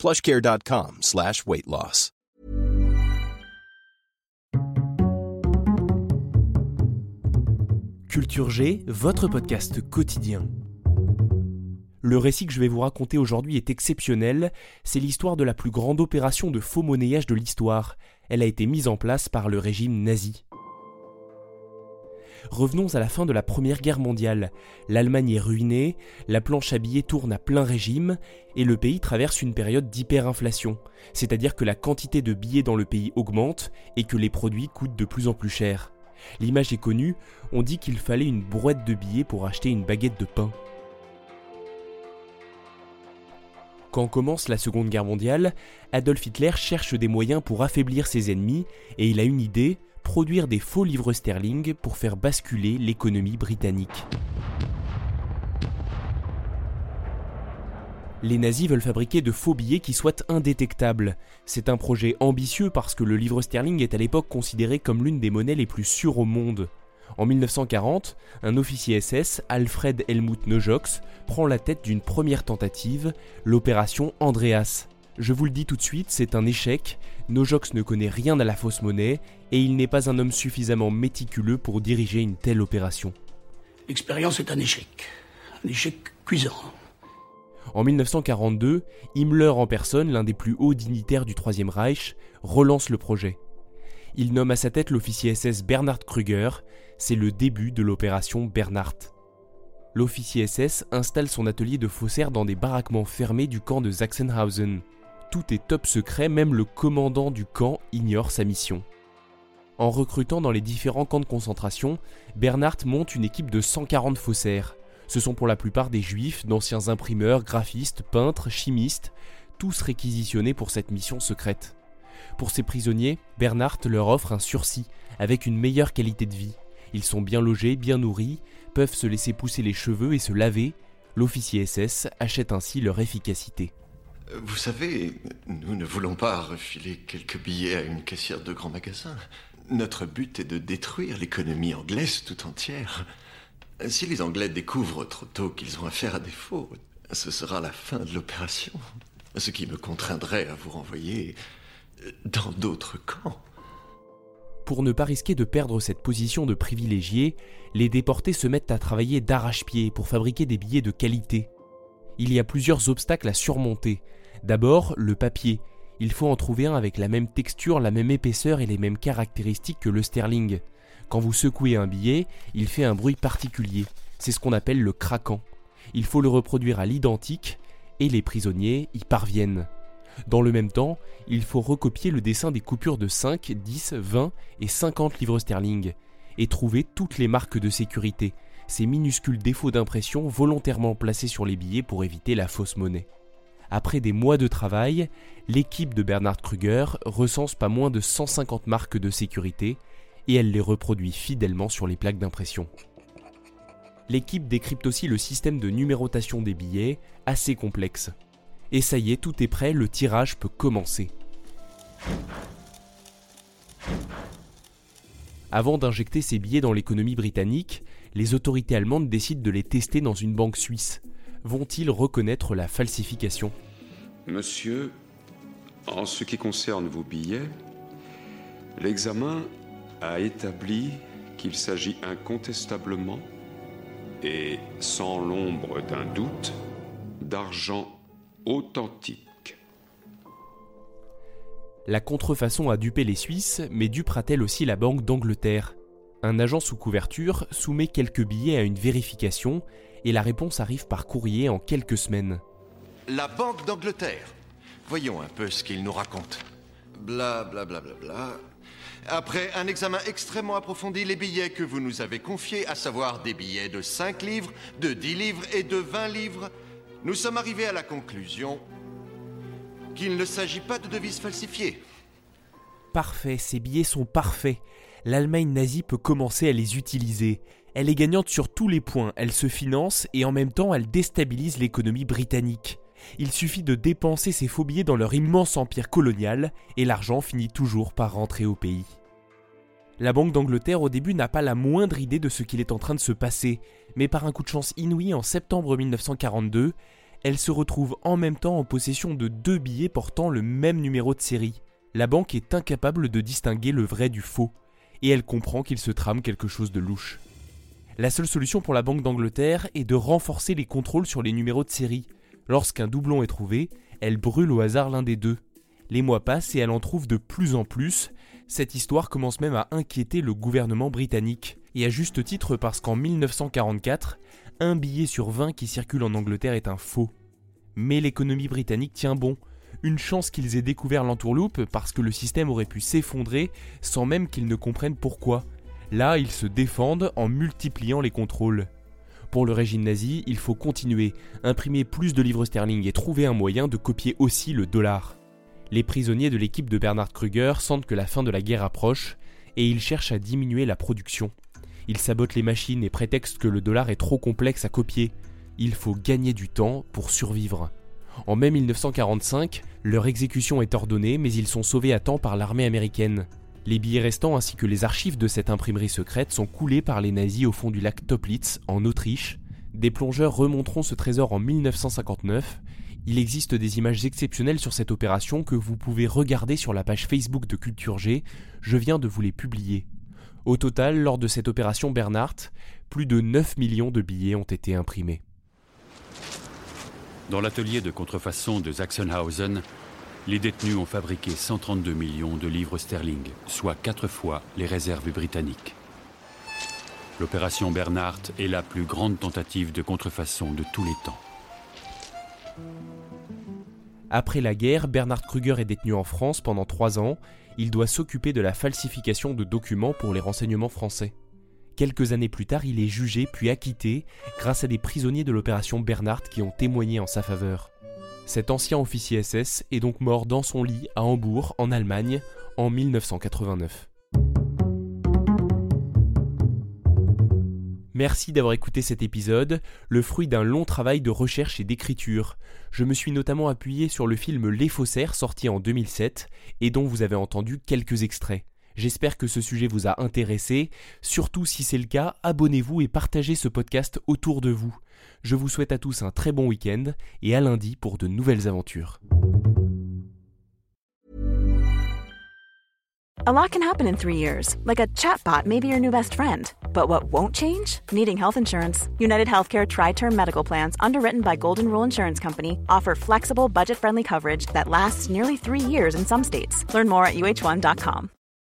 plushcare.com slash. Culture G, votre podcast quotidien. Le récit que je vais vous raconter aujourd'hui est exceptionnel, c'est l'histoire de la plus grande opération de faux monnayage de l'histoire. Elle a été mise en place par le régime nazi. Revenons à la fin de la Première Guerre mondiale. L'Allemagne est ruinée, la planche à billets tourne à plein régime, et le pays traverse une période d'hyperinflation, c'est-à-dire que la quantité de billets dans le pays augmente et que les produits coûtent de plus en plus cher. L'image est connue, on dit qu'il fallait une brouette de billets pour acheter une baguette de pain. Quand commence la Seconde Guerre mondiale, Adolf Hitler cherche des moyens pour affaiblir ses ennemis et il a une idée, produire des faux livres sterling pour faire basculer l'économie britannique. Les nazis veulent fabriquer de faux billets qui soient indétectables. C'est un projet ambitieux parce que le livre sterling est à l'époque considéré comme l'une des monnaies les plus sûres au monde. En 1940, un officier SS, Alfred Helmut Nojox, prend la tête d'une première tentative, l'opération Andreas. Je vous le dis tout de suite, c'est un échec. Nojox ne connaît rien à la fausse monnaie et il n'est pas un homme suffisamment méticuleux pour diriger une telle opération. L'expérience est un échec. Un échec cuisant. En 1942, Himmler en personne, l'un des plus hauts dignitaires du Troisième Reich, relance le projet. Il nomme à sa tête l'officier SS Bernhard Krüger, c'est le début de l'opération Bernhard. L'officier SS installe son atelier de faussaires dans des baraquements fermés du camp de Sachsenhausen. Tout est top secret, même le commandant du camp ignore sa mission. En recrutant dans les différents camps de concentration, Bernhardt monte une équipe de 140 faussaires. Ce sont pour la plupart des juifs, d'anciens imprimeurs, graphistes, peintres, chimistes, tous réquisitionnés pour cette mission secrète. Pour ces prisonniers, Bernhardt leur offre un sursis, avec une meilleure qualité de vie. Ils sont bien logés, bien nourris, peuvent se laisser pousser les cheveux et se laver. L'officier SS achète ainsi leur efficacité. Vous savez, nous ne voulons pas refiler quelques billets à une caissière de grand magasin. Notre but est de détruire l'économie anglaise tout entière. Si les Anglais découvrent trop tôt qu'ils ont affaire à des faux, ce sera la fin de l'opération. Ce qui me contraindrait à vous renvoyer dans d'autres camps. Pour ne pas risquer de perdre cette position de privilégié, les déportés se mettent à travailler d'arrache-pied pour fabriquer des billets de qualité. Il y a plusieurs obstacles à surmonter. D'abord, le papier. Il faut en trouver un avec la même texture, la même épaisseur et les mêmes caractéristiques que le sterling. Quand vous secouez un billet, il fait un bruit particulier. C'est ce qu'on appelle le craquant. Il faut le reproduire à l'identique et les prisonniers y parviennent. Dans le même temps, il faut recopier le dessin des coupures de 5, 10, 20 et 50 livres sterling et trouver toutes les marques de sécurité, ces minuscules défauts d'impression volontairement placés sur les billets pour éviter la fausse monnaie. Après des mois de travail, l'équipe de Bernard Kruger recense pas moins de 150 marques de sécurité et elle les reproduit fidèlement sur les plaques d'impression. L'équipe décrypte aussi le système de numérotation des billets, assez complexe. Et ça y est, tout est prêt, le tirage peut commencer. Avant d'injecter ces billets dans l'économie britannique, les autorités allemandes décident de les tester dans une banque suisse. Vont-ils reconnaître la falsification? Monsieur, en ce qui concerne vos billets, l'examen a établi qu'il s'agit incontestablement et sans l'ombre d'un doute d'argent authentique. La contrefaçon a dupé les Suisses, mais dupera-t-elle aussi la Banque d'Angleterre? Un agent sous couverture soumet quelques billets à une vérification et la réponse arrive par courrier en quelques semaines. La Banque d'Angleterre. Voyons un peu ce qu'il nous raconte. Bla bla bla bla bla. Après un examen extrêmement approfondi, les billets que vous nous avez confiés, à savoir des billets de 5 livres, de 10 livres et de 20 livres, nous sommes arrivés à la conclusion qu'il ne s'agit pas de devises falsifiées. parfait, ces billets sont parfaits. L'Allemagne nazie peut commencer à les utiliser. Elle est gagnante sur tous les points, elle se finance et en même temps elle déstabilise l'économie britannique. Il suffit de dépenser ces faux billets dans leur immense empire colonial et l'argent finit toujours par rentrer au pays. La Banque d'Angleterre au début n'a pas la moindre idée de ce qu'il est en train de se passer, mais par un coup de chance inouï en septembre 1942, elle se retrouve en même temps en possession de deux billets portant le même numéro de série. La banque est incapable de distinguer le vrai du faux, et elle comprend qu'il se trame quelque chose de louche. La seule solution pour la Banque d'Angleterre est de renforcer les contrôles sur les numéros de série. Lorsqu'un doublon est trouvé, elle brûle au hasard l'un des deux. Les mois passent et elle en trouve de plus en plus. Cette histoire commence même à inquiéter le gouvernement britannique. Et à juste titre parce qu'en 1944, un billet sur 20 qui circule en Angleterre est un faux. Mais l'économie britannique tient bon. Une chance qu'ils aient découvert l'entourloupe parce que le système aurait pu s'effondrer sans même qu'ils ne comprennent pourquoi. Là, ils se défendent en multipliant les contrôles. Pour le régime nazi, il faut continuer, imprimer plus de livres sterling et trouver un moyen de copier aussi le dollar. Les prisonniers de l'équipe de Bernard Kruger sentent que la fin de la guerre approche et ils cherchent à diminuer la production. Ils sabotent les machines et prétextent que le dollar est trop complexe à copier. Il faut gagner du temps pour survivre. En mai 1945, leur exécution est ordonnée, mais ils sont sauvés à temps par l'armée américaine. Les billets restants ainsi que les archives de cette imprimerie secrète sont coulés par les nazis au fond du lac Toplitz, en Autriche. Des plongeurs remonteront ce trésor en 1959. Il existe des images exceptionnelles sur cette opération que vous pouvez regarder sur la page Facebook de Culture G. Je viens de vous les publier. Au total, lors de cette opération Bernhardt, plus de 9 millions de billets ont été imprimés. Dans l'atelier de contrefaçon de Sachsenhausen, les détenus ont fabriqué 132 millions de livres sterling, soit quatre fois les réserves britanniques. L'opération Bernhardt est la plus grande tentative de contrefaçon de tous les temps. Après la guerre, Bernard Kruger est détenu en France pendant trois ans. Il doit s'occuper de la falsification de documents pour les renseignements français. Quelques années plus tard, il est jugé puis acquitté grâce à des prisonniers de l'opération Bernhardt qui ont témoigné en sa faveur. Cet ancien officier SS est donc mort dans son lit à Hambourg, en Allemagne, en 1989. Merci d'avoir écouté cet épisode, le fruit d'un long travail de recherche et d'écriture. Je me suis notamment appuyé sur le film Les Faussaires sorti en 2007 et dont vous avez entendu quelques extraits. J'espère que ce sujet vous a intéressé. Surtout si c'est le cas, abonnez-vous et partagez ce podcast autour de vous. Je vous souhaite à tous un très bon week-end et à lundi pour de nouvelles aventures. A lot can happen in three years, like a chatbot may be your new best friend. But what won't change? Needing health insurance. United Healthcare Tri Term Medical Plans, underwritten by Golden Rule Insurance Company, offer flexible, budget friendly coverage that lasts nearly three years in some states. Learn more at uh1.com.